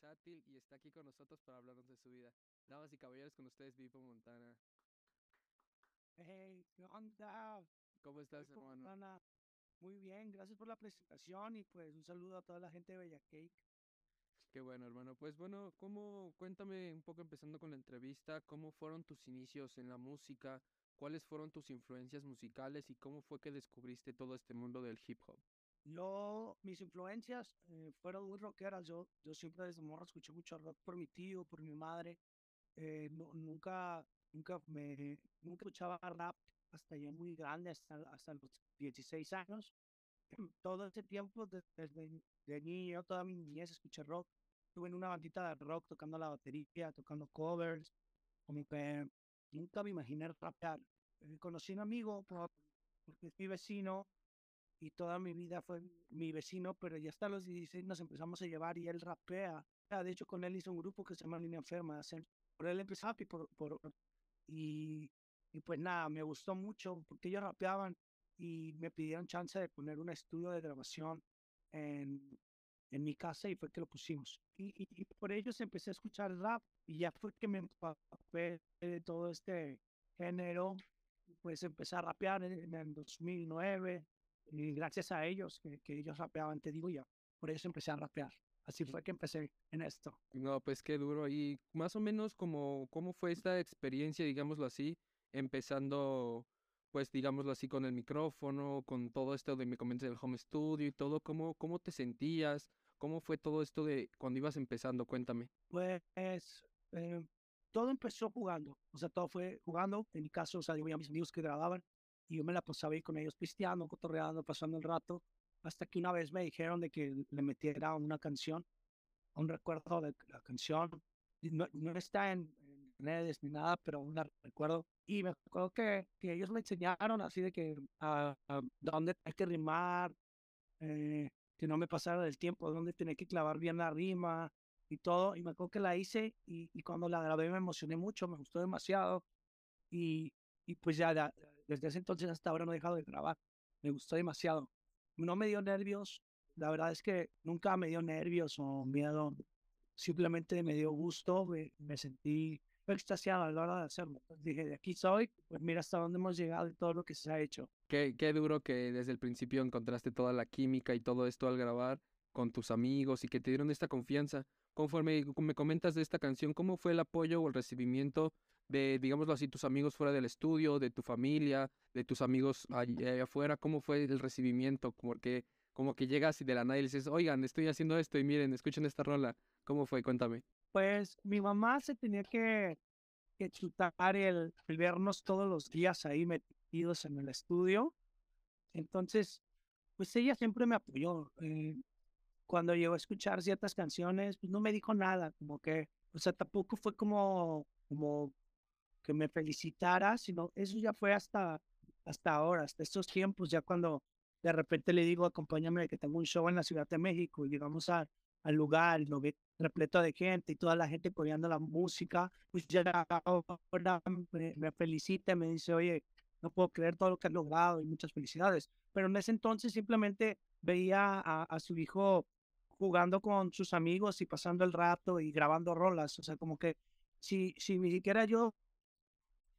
versátil y está aquí con nosotros para hablarnos de su vida. Damas y caballeros, con ustedes Vivo Montana. Hey, ¿qué onda? ¿Cómo estás, Vivo hermano? Montana. Muy bien, gracias por la presentación y pues un saludo a toda la gente de Bella Cake. Qué bueno, hermano. Pues bueno, ¿cómo, cuéntame un poco empezando con la entrevista, cómo fueron tus inicios en la música, cuáles fueron tus influencias musicales y cómo fue que descubriste todo este mundo del hip hop? Yo, mis influencias eh, fueron muy rockeras. Yo, yo siempre desde morro escuché mucho rock por mi tío, por mi madre. Eh, nu- nunca, nunca me, nunca escuchaba rap hasta ya muy grande, hasta, hasta los 16 años. Todo ese tiempo, de- desde de niño, toda mi niñez escuché rock. Estuve en una bandita de rock tocando la batería, tocando covers. Como que nunca me imaginé rapear. Eh, conocí a un amigo por- porque es mi vecino y toda mi vida fue mi vecino, pero ya hasta los 16 nos empezamos a llevar y él rapea. Ah, De hecho, con él hizo un grupo que se llama Línea Enferma. Por él empezaba y por, por, y, y pues nada, me gustó mucho porque ellos rapeaban y me pidieron chance de poner un estudio de grabación en, en mi casa y fue que lo pusimos. Y, y, y por ellos empecé a escuchar rap y ya fue que me empapé de todo este género. Pues empecé a rapear en, en el 2009 y gracias a ellos, que, que ellos rapeaban, te digo ya, por eso empecé a rapear. Así fue que empecé en esto. No, pues qué duro. Y más o menos como, ¿cómo fue esta experiencia, digámoslo así, empezando, pues digámoslo así, con el micrófono, con todo esto de me comentas del home studio y todo, ¿cómo, cómo te sentías? ¿Cómo fue todo esto de cuando ibas empezando? Cuéntame. Pues eh, todo empezó jugando, o sea, todo fue jugando. En mi caso, o sea, yo veía a mis amigos que grababan y yo me la pasaba ahí con ellos pisteando, cotorreando, pasando el rato, hasta que una vez me dijeron de que le metiera una canción, un recuerdo de la canción. No, no está en, en redes ni nada, pero aún la recuerdo. Y me acuerdo que, que ellos me enseñaron así de que a, a dónde hay que rimar, eh, que no me pasara del tiempo, dónde tenía que clavar bien la rima y todo. Y me acuerdo que la hice y, y cuando la grabé me emocioné mucho, me gustó demasiado. Y, y pues ya da- desde ese entonces hasta ahora no he dejado de grabar. Me gustó demasiado. No me dio nervios. La verdad es que nunca me dio nervios o miedo. Simplemente me dio gusto. Me, me sentí extasiado a la hora de hacerlo. Dije, de aquí soy. Pues mira hasta dónde hemos llegado y todo lo que se ha hecho. Qué, qué duro que desde el principio encontraste toda la química y todo esto al grabar con tus amigos y que te dieron esta confianza. Conforme me comentas de esta canción, ¿cómo fue el apoyo o el recibimiento de, digámoslo así, tus amigos fuera del estudio, de tu familia, de tus amigos allá allá afuera? ¿Cómo fue el recibimiento? Porque como que llegas y de la nada y dices, oigan, estoy haciendo esto y miren, escuchen esta rola. ¿Cómo fue? Cuéntame. Pues mi mamá se tenía que, chutar el, el vernos todos los días ahí metidos en el estudio. Entonces, pues ella siempre me apoyó. eh, cuando llegó a escuchar ciertas canciones, pues no me dijo nada, como que, o sea, tampoco fue como, como que me felicitara, sino eso ya fue hasta, hasta ahora, hasta estos tiempos, ya cuando de repente le digo, acompáñame que tengo un show en la Ciudad de México y llegamos a, al lugar lo ve repleto de gente y toda la gente apoyando la música, pues ya ahora me, me felicita, me dice, oye, no puedo creer todo lo que has logrado y muchas felicidades. Pero en ese entonces simplemente veía a, a su hijo jugando con sus amigos y pasando el rato y grabando rolas. O sea, como que si, si ni siquiera yo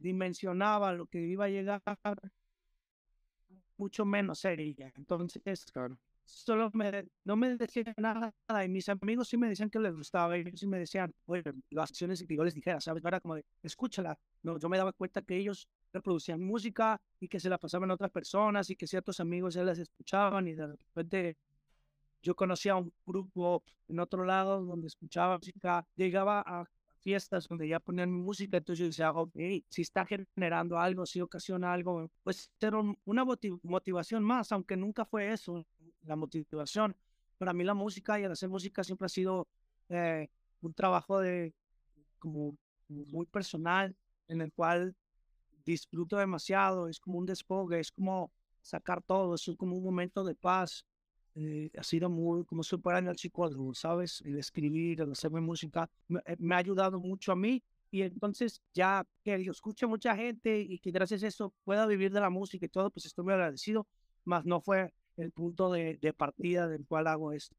dimensionaba lo que iba a llegar, mucho menos ella. Entonces, Claro. solo me, no me decían nada y mis amigos sí me decían que les gustaba y ellos sí me decían, oye, las acciones que yo les dijera, ¿sabes? Era como de, escúchala. No, yo me daba cuenta que ellos reproducían música y que se la pasaban a otras personas y que ciertos amigos ya las escuchaban y de repente yo conocía un grupo en otro lado donde escuchaba música, llegaba a fiestas donde ya ponían música, entonces yo decía, ok, si está generando algo, si ocasiona algo, pues era un- una moti- motivación más, aunque nunca fue eso, la motivación. Para mí la música y el hacer música siempre ha sido eh, un trabajo de como muy personal, en el cual disfruto demasiado, es como un desfogue, es como sacar todo, es como un momento de paz. Eh, ha sido muy, como superar el psicólogo, ¿sabes? El escribir, el hacer música, me, eh, me ha ayudado mucho a mí. Y entonces, ya que lo escucha mucha gente y que gracias a eso pueda vivir de la música y todo, pues estoy muy agradecido. Más no fue el punto de, de partida del cual hago esto.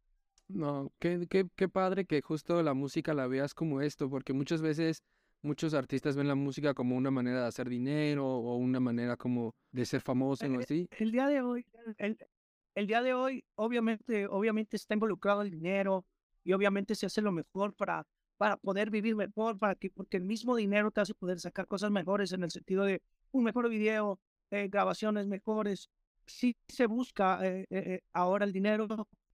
No, qué, qué, qué padre que justo la música la veas como esto, porque muchas veces muchos artistas ven la música como una manera de hacer dinero o una manera como de ser famoso o Eh, así. El día de hoy, el, el día de hoy, obviamente, obviamente está involucrado el dinero y obviamente se hace lo mejor para, para poder vivir mejor, para que, porque el mismo dinero te hace poder sacar cosas mejores en el sentido de un mejor video, eh, grabaciones mejores. Sí se busca eh, eh, ahora el dinero,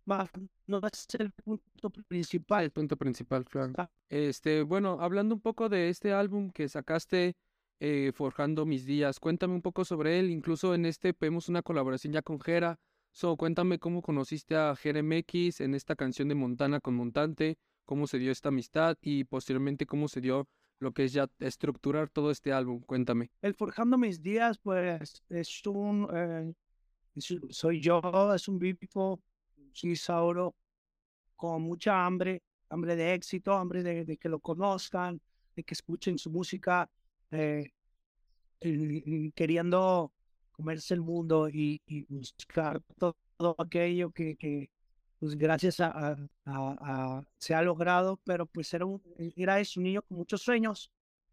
más no es el punto El principal. punto principal, claro. Ah, Este, bueno, hablando un poco de este álbum que sacaste, eh, Forjando mis días, cuéntame un poco sobre él. Incluso en este vemos una colaboración ya con Jera. So, cuéntame cómo conociste a Jera MX en esta canción de Montana con Montante, cómo se dio esta amistad y posteriormente cómo se dio lo que es ya estructurar todo este álbum. Cuéntame. El Forjando mis días, pues, es un, eh, soy yo, es un vivo, un Sauro con mucha hambre, hambre de éxito, hambre de, que lo conozcan, de que escuchen su música, eh, queriendo comerse el mundo y, y buscar to- todo, aquello que, que, pues gracias a, a- a- a- se ha logrado, pero pues era, un, era eso, un niño con muchos sueños,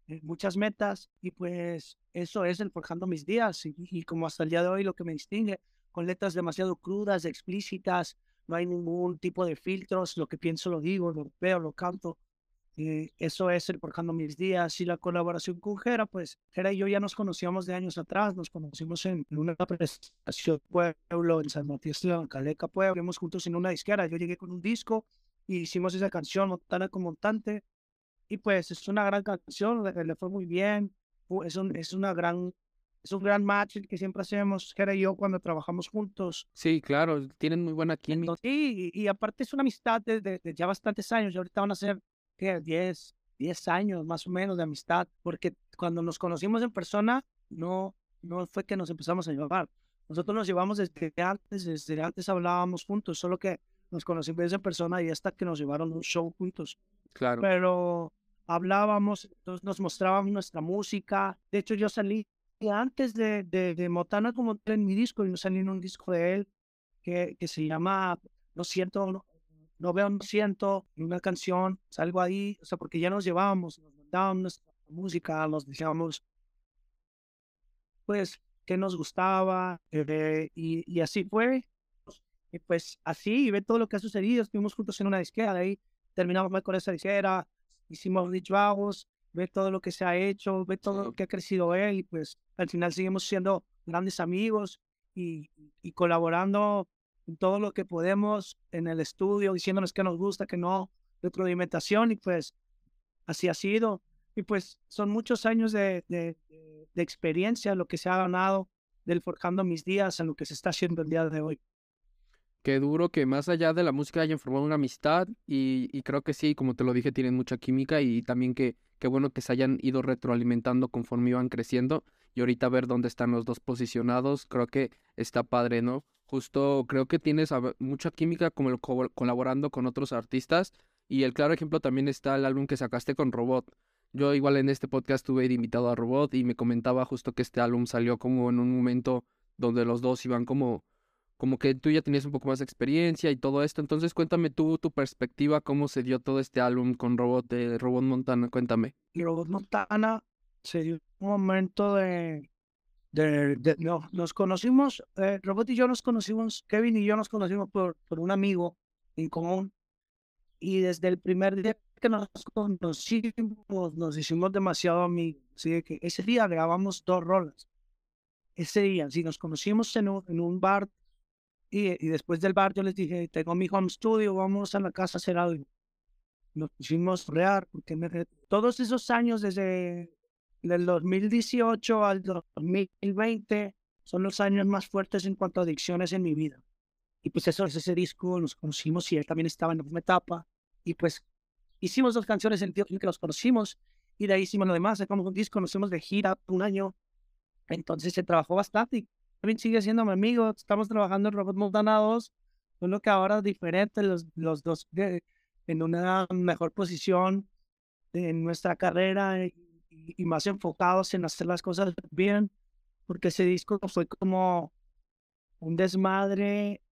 eh, muchas metas y pues eso es el Forjando mis días y, y como hasta el día de hoy lo que me distingue, con letras demasiado crudas, explícitas, no hay ningún tipo de filtros, lo que pienso lo digo, lo veo, lo canto. Eh, eso es el Forjando mis días y la colaboración con Jera, pues Jera y yo ya nos conocíamos de años atrás, nos conocimos en, en una presentación pueblo en San Matías de Caleca, Pueblo, Estuvimos juntos en una disquera, yo llegué con un disco y hicimos esa canción, Montana con Montante, y pues es una gran canción, le, le fue muy bien, es, un, es una gran, es un gran match que siempre hacemos, Jera y yo cuando trabajamos juntos, Sí, claro, tienen muy buena química. entonces, y, y aparte es una amistad de, de- de ya bastantes años, y ahorita van a ser, ¿qué? 10, 10 años más o menos de amistad, porque cuando nos conocimos en persona, no, no fue que nos empezamos a llevar. Nosotros nos llevamos desde antes, desde antes hablábamos juntos, solo que nos conocimos en persona y hasta que nos llevaron un show juntos. Claro. Pero hablábamos, entonces nos mostrábamos nuestra música. De hecho, yo salí antes de, de, de Motana como en mi disco, y yo salí en un disco de él que, que se llama No siento, no, no veo, no siento, en una canción, salgo ahí, o sea, porque ya nos llevábamos, nos mandábamos nuestra música, nos decíamos, pues, qué nos gustaba, eh, y, y así fue. Y pues así, y ve todo lo que ha sucedido, estuvimos juntos en una disquera, de ahí terminamos mal con esa disquera, hicimos Rich Vagos, ve todo lo que se ha hecho, ve todo lo que ha crecido él, y pues al final seguimos siendo grandes amigos y, y colaborando todo lo que podemos en el estudio, diciéndonos que nos gusta, que no, retroalimentación, y pues así ha sido. Y pues son muchos años de, de, experiencia lo que se ha ganado del Forjando Mis Días a lo que se está haciendo el día de hoy. Qué duro que más allá de la música hayan formado una amistad y, y creo que sí, como te lo dije, tienen mucha química y también que qué bueno que se hayan ido retroalimentando conforme iban creciendo y ahorita ver dónde están los dos posicionados, creo que está padre, ¿no? Justo creo que tienes mucha química como el co- colaborando con otros artistas y el claro ejemplo también está el álbum que sacaste con Robot. Yo igual en este podcast tuve invitado a Robot y me comentaba justo que este álbum salió como en un momento donde los dos iban como como que tú ya tenías un poco más de experiencia y todo esto. Entonces, cuéntame tú tu perspectiva, cómo se dio todo este álbum con Robot de Robot Montana. Cuéntame. Robot Montana se dio un momento de... no, nos conocimos, eh, Robot y yo nos conocimos, Kevin y yo nos conocimos por, por un amigo en común. Y desde el primer día que nos conocimos, nos hicimos demasiado amigos. Así que ese día grabamos dos rolas. Ese día, si nos conocimos en un, en un bar y, y después del bar yo les dije, tengo mi home studio, vamos a la casa a hacer algo. Nos pusimos a rear, porque todos esos años desde el 2018 al 2020 son los años más fuertes en cuanto a adicciones en mi vida. Y pues eso es ese disco, nos conocimos y él también estaba en la misma etapa. Y pues hicimos dos canciones en el que los conocimos y de ahí hicimos lo demás, sacamos un disco, nos fuimos de gira un año. Entonces se trabajó bastante y también sigue siendo mi amigo. Estamos trabajando en Robot Montana 2, solo que ahora es diferente, los, los dos de- en una mejor posición en nuestra carrera y- y más enfocados en hacer las cosas bien, porque ese disco fue como un desmadre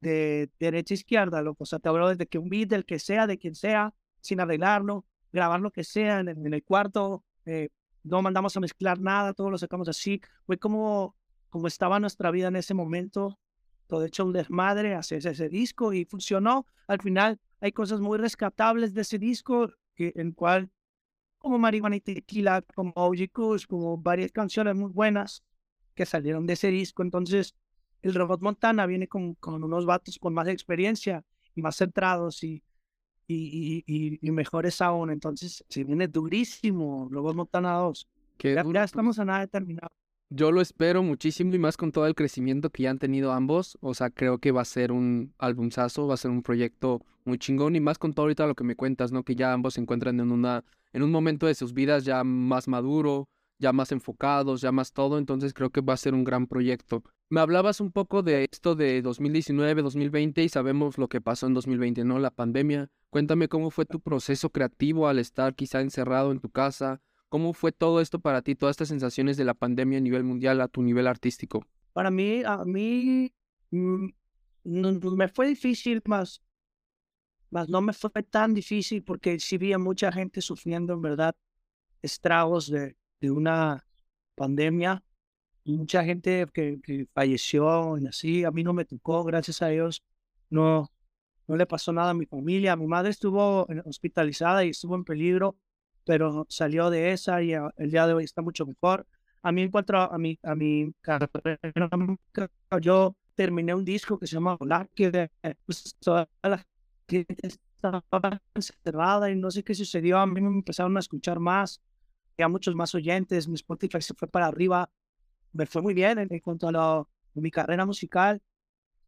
de derecha a izquierda, loco. O sea, te hablo desde que un beat, del que sea, de quien sea, sin arreglarlo, grabar lo que sea en, el, cuarto, eh, no mandamos a mezclar nada, todo lo sacamos así. Fue como, como estaba nuestra vida en ese momento, todo hecho un desmadre, hacer ese disco y funcionó. Al final hay cosas muy rescatables de ese disco, que, en cual, como Marihuana y Tequila, como OG Kush, como varias canciones muy buenas que salieron de ese disco. Entonces, el Robot Montana viene con, con unos vatos con más experiencia y más centrados y, y, y, y, mejores aún. Entonces, se viene durísimo Robot Montana 2. ya, ya, estamos a nada de terminar. Yo lo espero muchísimo y más con todo el crecimiento que ya han tenido ambos. O sea, creo que va a ser un albumzazo, va a ser un proyecto muy chingón y más con todo ahorita lo que me cuentas, ¿no? Que ya ambos se encuentran en una en un momento de sus vidas ya más maduro, ya más enfocados, ya más todo, entonces creo que va a ser un gran proyecto. Me hablabas un poco de esto de 2019, 2020 y sabemos lo que pasó en 2020, ¿no? La pandemia. Cuéntame cómo fue tu proceso creativo al estar quizá encerrado en tu casa. ¿Cómo fue todo esto para ti, todas estas sensaciones de la pandemia a nivel mundial, a tu nivel artístico? Para mí, a mí mm, me fue difícil, más, más no me fue tan difícil porque sí vi a mucha gente sufriendo en verdad estragos de, de una pandemia. Mucha gente que, que, falleció y así, a mí no me tocó, gracias a Dios, no, no le pasó nada a mi familia. Mi madre estuvo hospitalizada y estuvo en peligro, pero salió de esa y el día de hoy está mucho mejor. A mí en cuanto a mi, a mi carrera, yo terminé un disco que se llama Volar, que pues, toda la gente estaba encerrada y no sé qué sucedió. A mí me empezaron a escuchar más a muchos más oyentes, mi Spotify se fue para arriba, me fue muy bien en, cuanto a, mi carrera musical.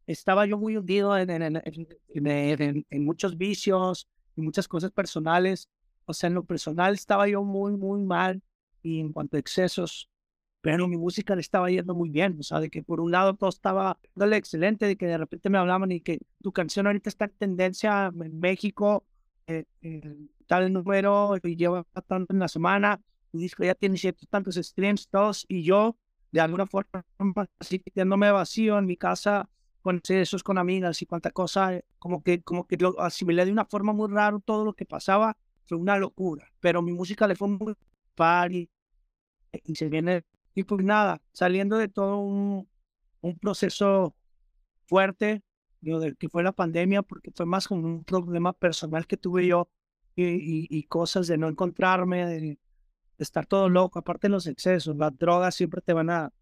Estaba yo muy hundido en, en, en, muchos vicios y muchas cosas personales. O sea, en lo personal estaba yo muy, muy mal y en cuanto a excesos, pero mi música le estaba yendo muy bien. O sea, de que por un lado todo estaba dale excelente, de que de repente me hablaban y que tu canción ahorita está en tendencia en México, eh, tal número y lleva tanto en la semana disco ya tiene ciertos tantos streams, todos, y yo, de alguna forma, así quedándome vacío en mi casa, con esos con amigas y cuánta cosa, como que, como que lo asimilé de una forma muy rara todo lo que pasaba, fue una locura, pero mi música le fue muy party, y se viene, y pues nada, saliendo de todo un, un proceso fuerte, digo, de que fue la pandemia, porque fue más como un problema personal que tuve yo y, cosas de no encontrarme, de, estar todo loco, aparte de los excesos, las drogas siempre te van a,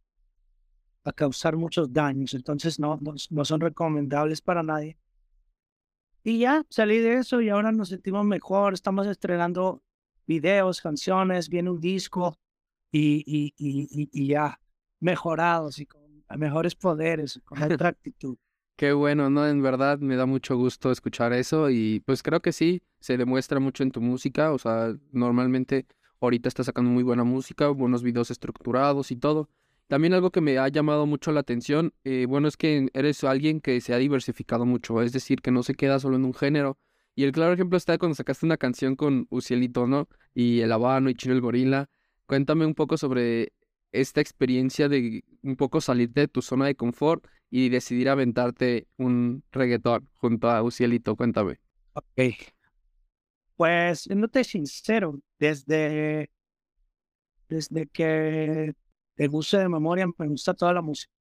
a causar muchos daños, entonces no, no, son recomendables para nadie. Y ya salí de eso y ahora nos sentimos mejor, estamos estrenando videos, canciones, viene un disco y, y, y, y ya mejorados y con mejores poderes, con otra actitud. Qué bueno, ¿no? En verdad me da mucho gusto escuchar eso y pues creo que sí, se demuestra mucho en tu música, o sea, normalmente Ahorita está sacando muy buena música, buenos videos estructurados y todo. También algo que me ha llamado mucho la atención, eh, bueno, es que eres alguien que se ha diversificado mucho, es decir, que no se queda solo en un género. Y el claro ejemplo está cuando sacaste una canción con Ucielito, ¿no? Y El Habano y Chino el Gorila. Cuéntame un poco sobre esta experiencia de un poco salirte de tu zona de confort y decidir aventarte un reggaetón junto a Ucielito. Cuéntame. Ok. Pues, no te sincero, desde, desde que te gusto de memoria me gusta toda la música.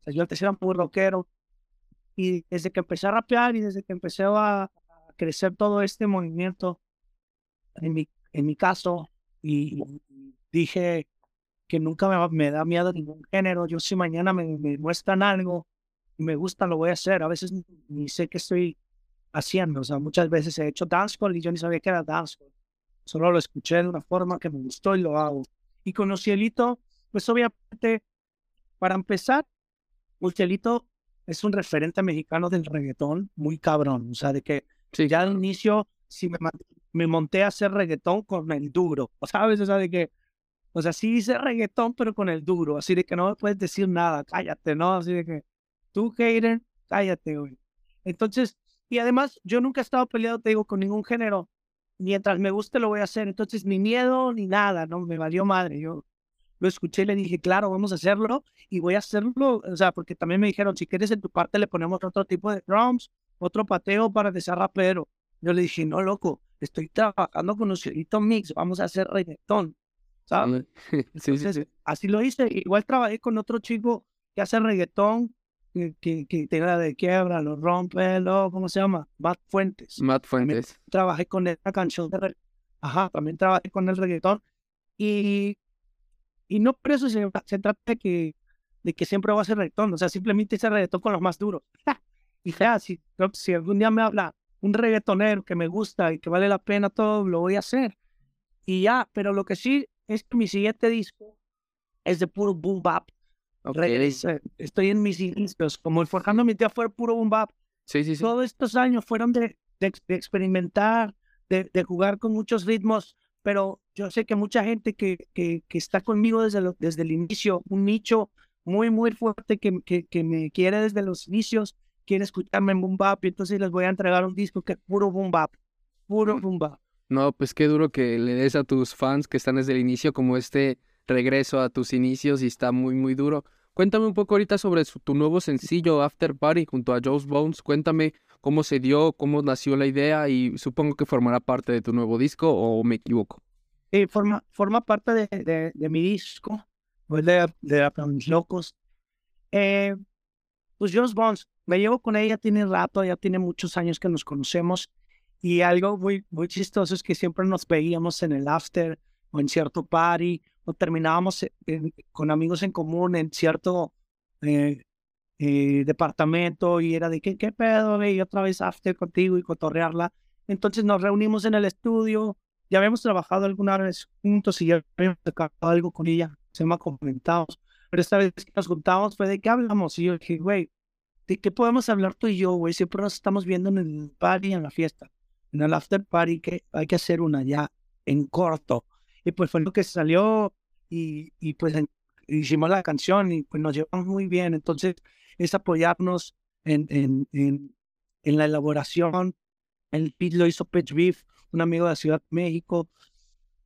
O sea, yo antes era muy rockero y desde que empecé a rapear y desde que empecé a, crecer todo este movimiento, en mi, en mi caso, y, dije que nunca me, me, da miedo ningún género. Yo si mañana me, me muestran algo y me gusta, lo voy a hacer. A veces ni sé que estoy haciendo. O sea, muchas veces he hecho dancehall y yo ni sabía que era dancehall. Solo lo escuché de una forma que me gustó y lo hago. Y con Ocielito, pues obviamente, para empezar, Ocielito es un referente mexicano del reggaetón muy cabrón. O sea, de que ya al inicio, si me, me monté a hacer reggaetón con el duro, ¿sabes? O sea, de que, o sea, sí hice reggaetón, pero con el duro. Así de que no me puedes decir nada, cállate, ¿no? Así de que, tú, hater, cállate, güey. Entonces, y además, yo nunca he estado peleado, te digo, con ningún género. Mientras me guste, lo voy a hacer. Entonces, ni miedo ni nada, ¿no? Me valió madre. Yo lo escuché y le dije, claro, vamos a hacerlo y voy a hacerlo, o sea, porque también me dijeron, si quieres en tu parte le ponemos otro tipo de drums, otro pateo para que sea rapero. Yo le dije, no, loco, estoy trabajando con los mix, vamos a hacer reggaetón, ¿sabes? sí, sí, sí. Así lo hice. Igual trabajé con otro chico que hace reggaetón, que, que, tiene la de quiebra, lo rompe, lo, ¿cómo se llama? Matt Fuentes. Matt Fuentes. trabajé con esa canción de Ajá, también trabajé con el reggaetón. Y, y no por eso se, se trata de que, de que siempre va a ser reggaetón, o sea, simplemente ese reggaetón con los más duros. y ya, si, si algún día me habla un reggaetonero que me gusta y que vale la pena todo, lo voy a hacer. Y ya, pero lo que sí es que mi siguiente disco es de puro boom bap. Estoy en mis inicios, como el Forjando mi tía fue puro boom bap. Sí, sí, sí. Todos estos años fueron de, de, experimentar, de, de, jugar con muchos ritmos, pero yo sé que mucha gente que, que, que está conmigo desde, desde el inicio, un nicho muy, muy fuerte que, que, que me quiere desde los inicios, quiere escucharme en boom bap, y entonces les voy a entregar un disco que es puro boom bap, puro boom bap. No, pues qué duro que le des a tus fans que están desde el inicio como este regreso a tus inicios y está muy, muy duro. Cuéntame un poco ahorita sobre tu nuevo sencillo After Party junto a Joe's Bones. Cuéntame cómo se dio, cómo nació la idea y supongo que formará parte de tu nuevo disco o me equivoco. Sí, forma, forma parte de, de, mi disco, pues de, de, mis locos. Eh, pues Joe's Bones me llevo con ella, tiene rato, ya tiene muchos años que nos conocemos y algo muy, muy chistoso es que siempre nos veíamos en el after o en cierto party o terminábamos con amigos en común en cierto eh, eh, departamento y era de ¿qué, qué pedo, y otra vez after contigo y cotorrearla. Entonces nos reunimos en el estudio, ya habíamos trabajado alguna vez juntos y ya habíamos sacado algo con ella, se me ha comentado. Pero esta vez que nos juntamos fue de qué hablamos y yo dije, güey, ¿de qué podemos hablar tú y yo, güey? Siempre nos estamos viendo en el party, en la fiesta, en el after party, que hay que hacer una ya en corto. Y pues fue lo que salió y, y pues hicimos la canción y pues nos llevamos muy bien. Entonces es apoyarnos en, en, en, en la elaboración. El beat lo hizo Pet Beef, un amigo de la Ciudad de México.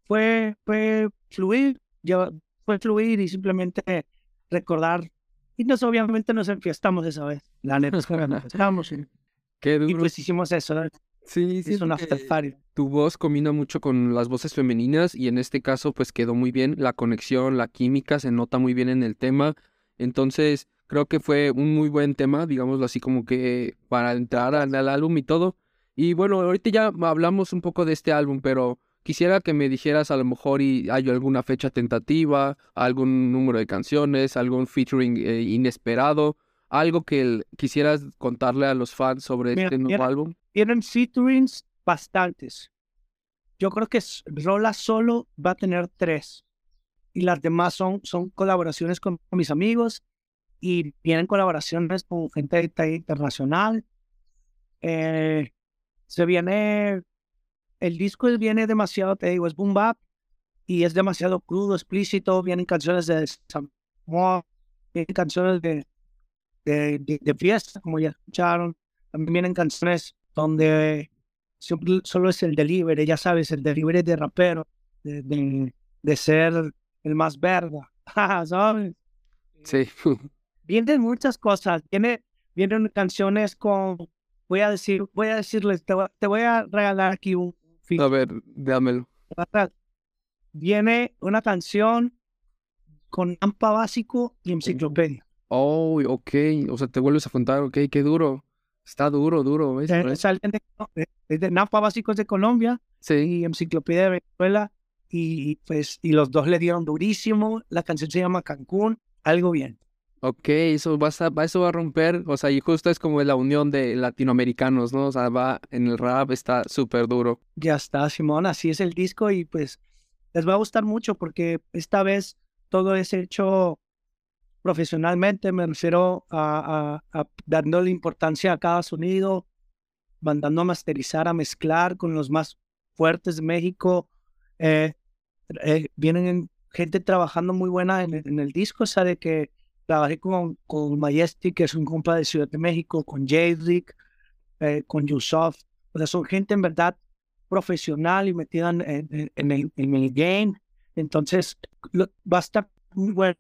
Fue, fue fluir, ya, fue fluir y simplemente recordar y nos obviamente nos enfiestamos esa vez. La neta nos enfiestamos. Qué duro. y pues hicimos eso. Sí, sí. Es un after party. Tu voz combina mucho con las voces femeninas y en este caso pues quedó muy bien. La conexión, la química se nota muy bien en el tema. Entonces creo que fue un muy buen tema, digámoslo así como que para entrar al, al álbum y todo. Y bueno, ahorita ya hablamos un poco de este álbum, pero Quisiera que me dijeras a lo mejor y hay alguna fecha tentativa, algún número de canciones, algún featuring eh, inesperado, algo que quisieras contarle a los fans sobre este nuevo álbum. Tienen featurings bastantes. Yo creo que Rola solo va a tener tres. Y las demás son, son colaboraciones con mis amigos y vienen colaboraciones con gente internacional. Eh, se viene el disco viene demasiado, te digo, es boom bap y es demasiado crudo, explícito. Vienen canciones de vienen canciones de, de, fiesta, como ya escucharon. También vienen canciones donde solo es el delivery, ya sabes, el delivery de rapero, de, de, ser el más verga, ¿sabes? Sí. Vienen muchas cosas. Viene, vienen canciones con, voy a decir, voy a decirles, te voy a regalar aquí un, a ver, dámelo. Viene una canción con AMPA básico y enciclopedia. Oh, ok. O sea, te vuelves a contar, ok, qué duro. Está duro, duro. ¿ves? Es de NAMPA básicos de Colombia sí. y enciclopedia de Venezuela. Y pues, y los dos le dieron durísimo. La canción se llama Cancún, algo bien. Ok, eso va a, eso va a romper, o sea, y justo es como la unión de latinoamericanos, ¿no? O sea, va en el rap, está súper duro. Ya está, Simón, así es el disco y pues les va a gustar mucho porque esta vez todo es hecho profesionalmente, me refiero a, a, a dándole importancia a cada sonido, mandando a masterizar, a mezclar con los más fuertes de México. Eh, eh, vienen gente trabajando muy buena en, el disco, sabe que Trabajé con, con Majestic, que es un compa de Ciudad de México, con Jadrick, eh, con Yusuf. O sea, son gente en verdad profesional y metida en, en, el, en el, game. Entonces, va a estar muy bueno,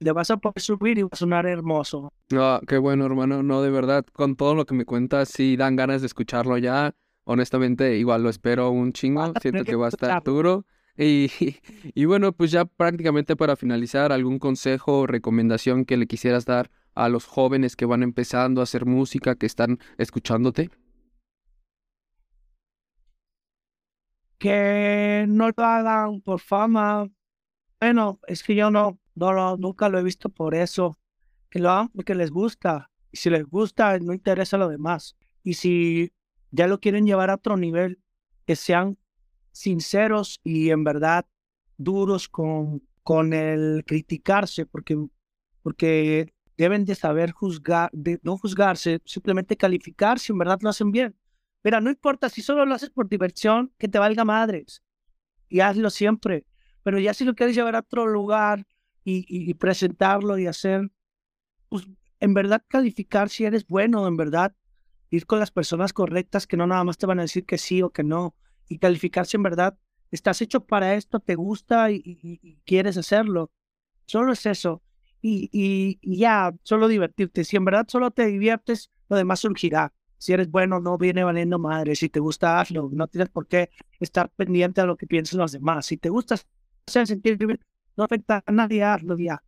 le vas a poder subir y va a sonar hermoso. No, qué bueno, hermano. No, de verdad, con todo lo que me cuentas, sí dan ganas de escucharlo ya. Honestamente, igual lo espero un chingo. Siento que va a estar duro. Y, y bueno, pues ya prácticamente para finalizar, ¿algún consejo o recomendación que le quisieras dar a los jóvenes que van empezando a hacer música, que están escuchándote? Que no lo hagan por fama. Bueno, es que yo no, no, nunca lo he visto por eso. Que lo hagan porque les gusta. Y si les gusta, no interesa lo demás. Y si ya lo quieren llevar a otro nivel, que sean sinceros y en verdad duros con, con el criticarse, porque, porque deben de saber juzgar, de no juzgarse, simplemente calificar si en verdad lo hacen bien. Mira, no importa si solo lo haces por diversión, que te valga madres. Y hazlo siempre. Pero ya si lo quieres llevar a otro lugar y, y, presentarlo y hacer, pues en verdad calificar si eres bueno, en verdad ir con las personas correctas que no nada más te van a decir que sí o que no. Y calificar si en verdad estás hecho para esto, te gusta y, y quieres hacerlo. Solo es eso y, ya, solo divertirte. Si en verdad solo te diviertes, lo demás surgirá. Si eres bueno, no viene valiendo madre. Si te gusta, hazlo. No tienes por qué estar pendiente a lo que piensen los demás. Si te gusta hacer sentir no afecta a nadie, hazlo ya.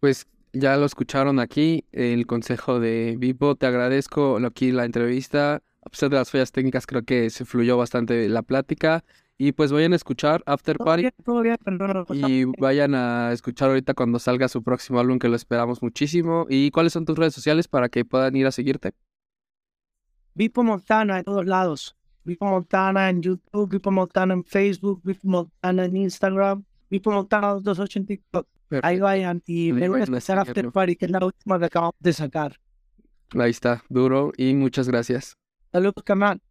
Pues ya lo escucharon aquí, el consejo de Vipo. Te agradezco aquí la entrevista. A pesar de las fallas técnicas, creo que se fluyó bastante la plática. Y pues vayan a escuchar After Party. y vayan a escuchar ahorita cuando salga su próximo álbum, que lo esperamos muchísimo. ¿Y cuáles son tus redes sociales para que puedan ir a seguirte? Vipo Montana en todos lados. Vipo Montana en YouTube, Vipo Montana en Facebook, Vipo Montana en Instagram, Vipo Montana 228 en TikTok. Ahí vayan y vengan a escuchar After Party, que es la última que acabamos de sacar. Ahí está, duro y muchas gracias. Saludos, Kamal.